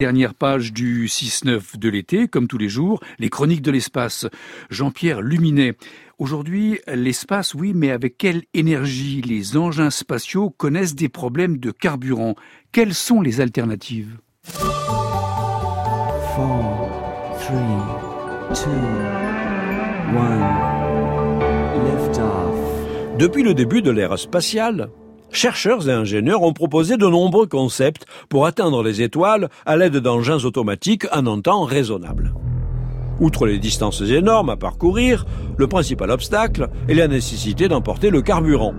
Dernière page du 6-9 de l'été, comme tous les jours, les chroniques de l'espace. Jean-Pierre Luminet. Aujourd'hui, l'espace, oui, mais avec quelle énergie les engins spatiaux connaissent des problèmes de carburant? Quelles sont les alternatives? Depuis le début de l'ère spatiale, chercheurs et ingénieurs ont proposé de nombreux concepts pour atteindre les étoiles à l'aide d'engins automatiques en un temps raisonnable. Outre les distances énormes à parcourir, le principal obstacle est la nécessité d'emporter le carburant.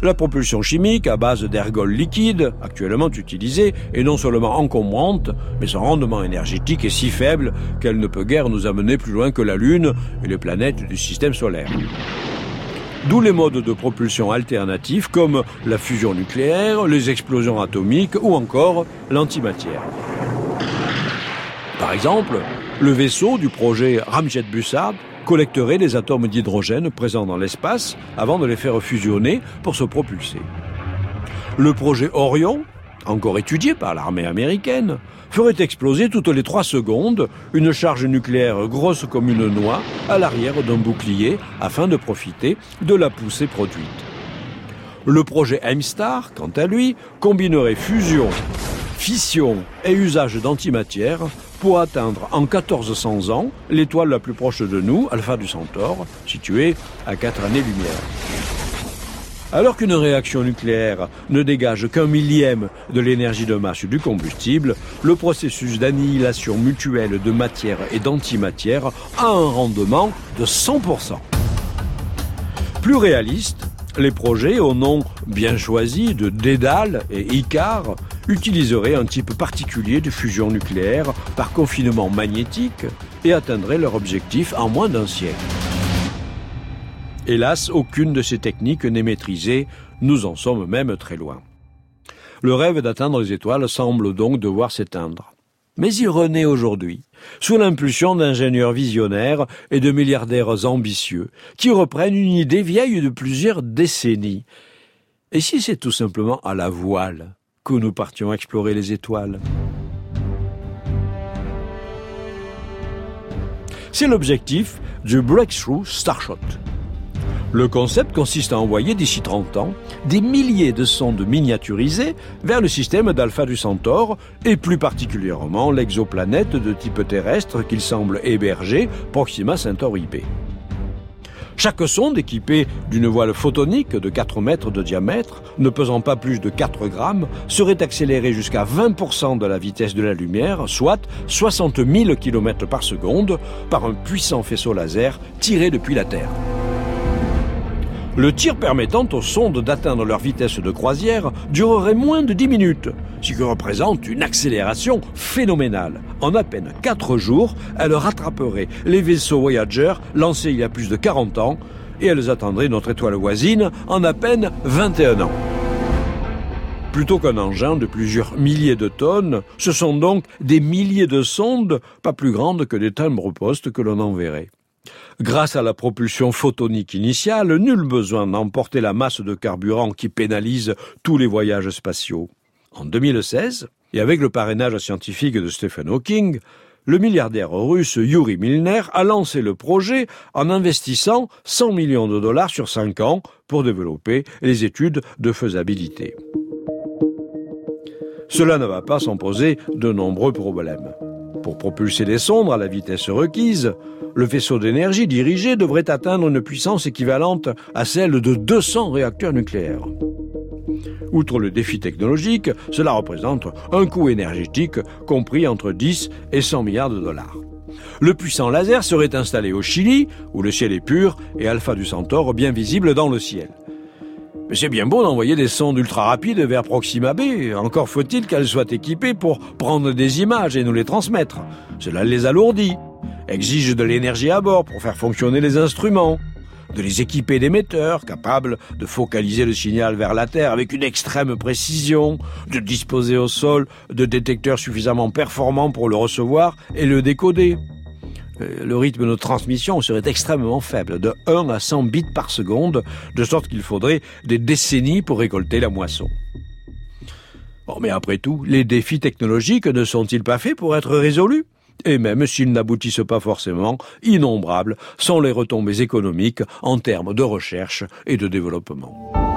La propulsion chimique à base d'ergols liquides, actuellement utilisée, est non seulement encombrante, mais son rendement énergétique est si faible qu'elle ne peut guère nous amener plus loin que la Lune et les planètes du système solaire. D'où les modes de propulsion alternatifs comme la fusion nucléaire, les explosions atomiques ou encore l'antimatière. Par exemple, le vaisseau du projet Ramjet Bussard collecterait les atomes d'hydrogène présents dans l'espace avant de les faire fusionner pour se propulser. Le projet Orion, encore étudié par l'armée américaine, ferait exploser toutes les trois secondes une charge nucléaire grosse comme une noix à l'arrière d'un bouclier afin de profiter de la poussée produite. Le projet M-Star, quant à lui, combinerait fusion, fission et usage d'antimatière pour atteindre en 1400 ans l'étoile la plus proche de nous, Alpha du Centaure, située à 4 années-lumière. Alors qu'une réaction nucléaire ne dégage qu'un millième de l'énergie de masse du combustible, le processus d'annihilation mutuelle de matière et d'antimatière a un rendement de 100%. Plus réaliste, les projets au nom bien choisi de Dédale et Icar utiliseraient un type particulier de fusion nucléaire par confinement magnétique et atteindraient leur objectif en moins d'un siècle. Hélas, aucune de ces techniques n'est maîtrisée, nous en sommes même très loin. Le rêve d'atteindre les étoiles semble donc devoir s'éteindre. Mais il renaît aujourd'hui, sous l'impulsion d'ingénieurs visionnaires et de milliardaires ambitieux, qui reprennent une idée vieille de plusieurs décennies. Et si c'est tout simplement à la voile que nous partions explorer les étoiles? C'est l'objectif du Breakthrough Starshot, le concept consiste à envoyer d'ici 30 ans des milliers de sondes miniaturisées vers le système d'Alpha du Centaure et plus particulièrement l'exoplanète de type terrestre qu'il semble héberger Proxima Centauri B. Chaque sonde équipée d'une voile photonique de 4 mètres de diamètre, ne pesant pas plus de 4 grammes, serait accélérée jusqu'à 20% de la vitesse de la lumière, soit 60 000 km par seconde, par un puissant faisceau laser tiré depuis la Terre. Le tir permettant aux sondes d'atteindre leur vitesse de croisière durerait moins de 10 minutes, ce qui représente une accélération phénoménale. En à peine 4 jours, elles rattraperaient les vaisseaux Voyager lancés il y a plus de 40 ans et elles atteindraient notre étoile voisine en à peine 21 ans. Plutôt qu'un engin de plusieurs milliers de tonnes, ce sont donc des milliers de sondes, pas plus grandes que des timbres-postes que l'on enverrait. Grâce à la propulsion photonique initiale, nul besoin d'emporter la masse de carburant qui pénalise tous les voyages spatiaux. En 2016, et avec le parrainage scientifique de Stephen Hawking, le milliardaire russe Yuri Milner a lancé le projet en investissant 100 millions de dollars sur 5 ans pour développer les études de faisabilité. Cela ne va pas sans poser de nombreux problèmes. Pour propulser les sondes à la vitesse requise, le vaisseau d'énergie dirigé devrait atteindre une puissance équivalente à celle de 200 réacteurs nucléaires. Outre le défi technologique, cela représente un coût énergétique compris entre 10 et 100 milliards de dollars. Le puissant laser serait installé au Chili, où le ciel est pur et Alpha du Centaure bien visible dans le ciel. Mais c'est bien beau d'envoyer des sondes ultra rapides vers Proxima B. Encore faut-il qu'elles soient équipées pour prendre des images et nous les transmettre. Cela les alourdit, exige de l'énergie à bord pour faire fonctionner les instruments, de les équiper d'émetteurs capables de focaliser le signal vers la Terre avec une extrême précision, de disposer au sol de détecteurs suffisamment performants pour le recevoir et le décoder. Euh, le rythme de transmission serait extrêmement faible, de 1 à 100 bits par seconde, de sorte qu'il faudrait des décennies pour récolter la moisson. Mais après tout, les défis technologiques ne sont-ils pas faits pour être résolus? Et même s'ils n'aboutissent pas forcément, innombrables sont les retombées économiques en termes de recherche et de développement.